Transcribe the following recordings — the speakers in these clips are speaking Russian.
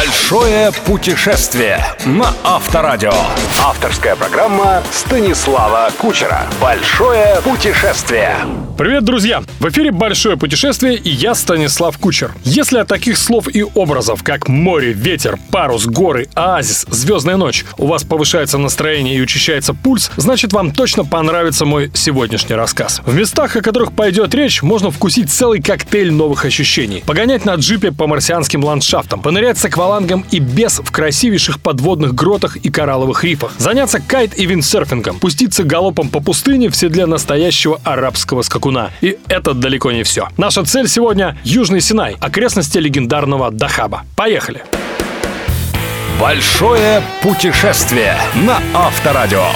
Большое путешествие на Авторадио. Авторская программа Станислава Кучера. Большое путешествие. Привет, друзья! В эфире «Большое путешествие» и я, Станислав Кучер. Если от таких слов и образов, как море, ветер, парус, горы, оазис, звездная ночь, у вас повышается настроение и учащается пульс, значит вам точно понравится мой сегодняшний рассказ. В местах, о которых пойдет речь, можно вкусить целый коктейль новых ощущений. Погонять на джипе по марсианским ландшафтам, понырять с аквалангом и без в красивейших подводных гротах и коралловых рифах, заняться кайт и виндсерфингом, пуститься галопом по пустыне в седле настоящего арабского скакуна. И это далеко не все. Наша цель сегодня — Южный Синай, окрестности легендарного Дахаба. Поехали! Большое путешествие на Авторадио.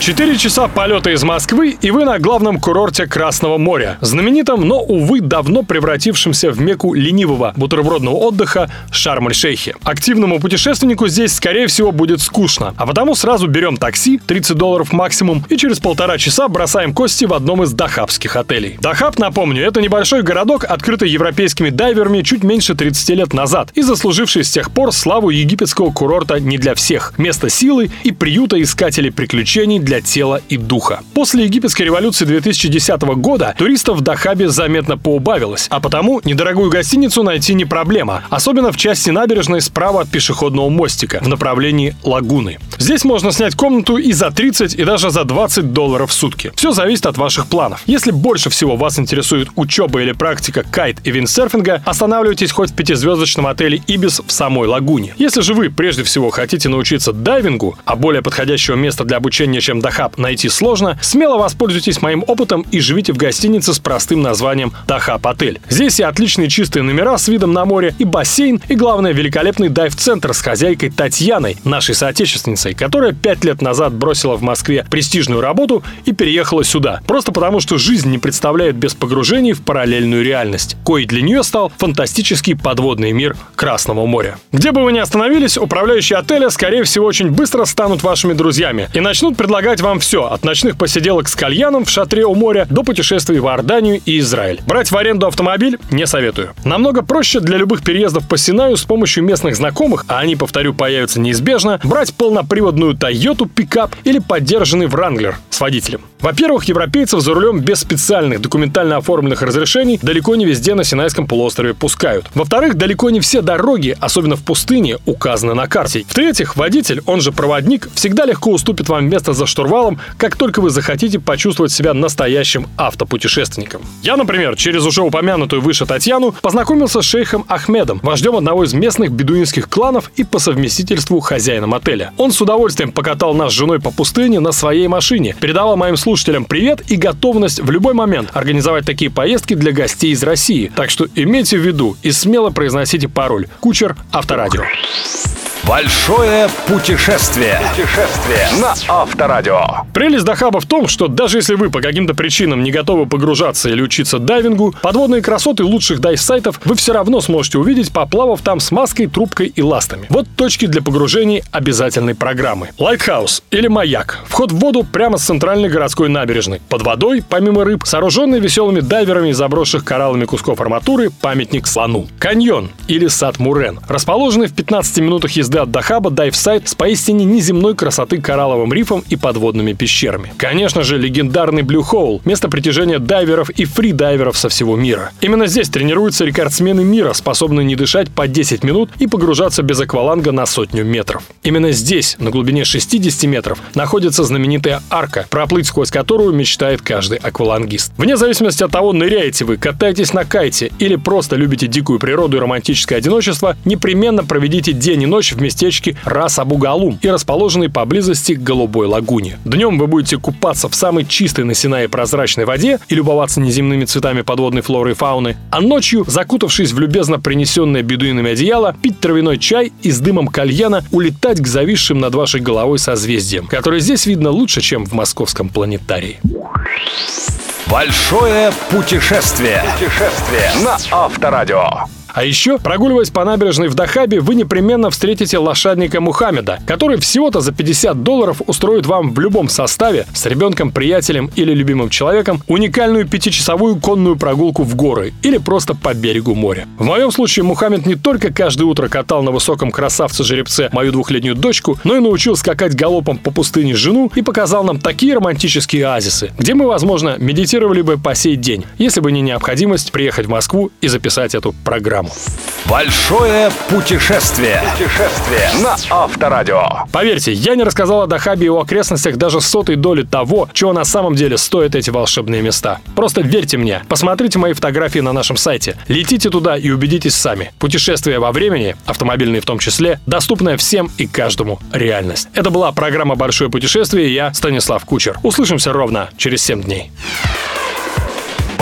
Четыре часа полета из Москвы, и вы на главном курорте Красного моря. Знаменитом, но, увы, давно превратившемся в меку ленивого бутербродного отдыха Шарм-эль-Шейхе. Активному путешественнику здесь, скорее всего, будет скучно. А потому сразу берем такси, 30 долларов максимум, и через полтора часа бросаем кости в одном из дахабских отелей. Дахаб, напомню, это небольшой городок, открытый европейскими дайверами чуть меньше 30 лет назад и заслуживший с тех пор славу египетского курорта не для всех. Место силы и приюта искателей приключений для тела и духа. После египетской революции 2010 года туристов в Дахабе заметно поубавилось, а потому недорогую гостиницу найти не проблема, особенно в части набережной справа от пешеходного мостика в направлении лагуны. Здесь можно снять комнату и за 30, и даже за 20 долларов в сутки. Все зависит от ваших планов. Если больше всего вас интересует учеба или практика кайт и виндсерфинга, останавливайтесь хоть в пятизвездочном отеле Ибис в самой лагуне. Если же вы прежде всего хотите научиться дайвингу, а более подходящего места для обучения, чем Дахаб, найти сложно, смело воспользуйтесь моим опытом и живите в гостинице с простым названием Дахаб Отель. Здесь и отличные чистые номера с видом на море, и бассейн, и главное великолепный дайв-центр с хозяйкой Татьяной, нашей соотечественницей которая пять лет назад бросила в Москве престижную работу и переехала сюда. Просто потому, что жизнь не представляет без погружений в параллельную реальность, кой для нее стал фантастический подводный мир Красного моря. Где бы вы ни остановились, управляющие отеля, скорее всего, очень быстро станут вашими друзьями и начнут предлагать вам все, от ночных посиделок с кальяном в шатре у моря до путешествий в Иорданию и Израиль. Брать в аренду автомобиль не советую. Намного проще для любых переездов по Синаю с помощью местных знакомых, а они, повторю, появятся неизбежно, брать полноприводную Toyota пикап или поддержанный Wrangler с водителем. Во-первых, европейцев за рулем без специальных документально оформленных разрешений далеко не везде на Синайском полуострове пускают. Во-вторых, далеко не все дороги, особенно в пустыне, указаны на карте. В-третьих, водитель, он же проводник, всегда легко уступит вам место за штурвалом, как только вы захотите почувствовать себя настоящим автопутешественником. Я, например, через уже упомянутую выше Татьяну познакомился с шейхом Ахмедом, вождем одного из местных бедуинских кланов и по совместительству хозяином отеля. Он с удовольствием покатал нас с женой по пустыне на своей машине, передавал моим слушателям привет и готовность в любой момент организовать такие поездки для гостей из России. Так что имейте в виду и смело произносите пароль «Кучер Авторадио». Большое путешествие. Путешествие на Авторадио. Прелесть Дахаба в том, что даже если вы по каким-то причинам не готовы погружаться или учиться дайвингу, подводные красоты лучших дайв-сайтов вы все равно сможете увидеть, поплавав там с маской, трубкой и ластами. Вот точки для погружений обязательной программы. Lighthouse или маяк. Вход в воду прямо с центральной городской набережной. Под водой, помимо рыб, сооруженный веселыми дайверами из заброшенных кораллами кусков арматуры, памятник слону. Каньон или сад Мурен. Расположенный в 15 минутах езды езды от Дахаба дайв-сайт с поистине неземной красоты коралловым рифом и подводными пещерами. Конечно же, легендарный Blue Hole – место притяжения дайверов и фридайверов со всего мира. Именно здесь тренируются рекордсмены мира, способные не дышать по 10 минут и погружаться без акваланга на сотню метров. Именно здесь, на глубине 60 метров, находится знаменитая арка, проплыть сквозь которую мечтает каждый аквалангист. Вне зависимости от того, ныряете вы, катаетесь на кайте или просто любите дикую природу и романтическое одиночество, непременно проведите день и ночь в местечке Рас-Абу-Галум и расположенной поблизости к Голубой лагуне. Днем вы будете купаться в самой чистой на Синае прозрачной воде и любоваться неземными цветами подводной флоры и фауны, а ночью, закутавшись в любезно принесенное бедуинами одеяло, пить травяной чай и с дымом кальяна улетать к зависшим над вашей головой созвездиям, которые здесь видно лучше, чем в московском планетарии. Большое путешествие. Путешествие на Авторадио. А еще, прогуливаясь по набережной в Дахабе, вы непременно встретите лошадника Мухаммеда, который всего-то за 50 долларов устроит вам в любом составе с ребенком, приятелем или любимым человеком уникальную пятичасовую конную прогулку в горы или просто по берегу моря. В моем случае Мухаммед не только каждое утро катал на высоком красавце-жеребце мою двухлетнюю дочку, но и научил скакать галопом по пустыне жену и показал нам такие романтические оазисы, где мы, возможно, медитировали бы по сей день, если бы не необходимость приехать в Москву и записать эту программу. Большое путешествие. Путешествие на Авторадио. Поверьте, я не рассказал о Дахабе и его окрестностях даже сотой доли того, чего на самом деле стоят эти волшебные места. Просто верьте мне, посмотрите мои фотографии на нашем сайте, летите туда и убедитесь сами. Путешествие во времени, автомобильные в том числе, доступная всем и каждому реальность. Это была программа «Большое путешествие» и я, Станислав Кучер. Услышимся ровно через 7 дней.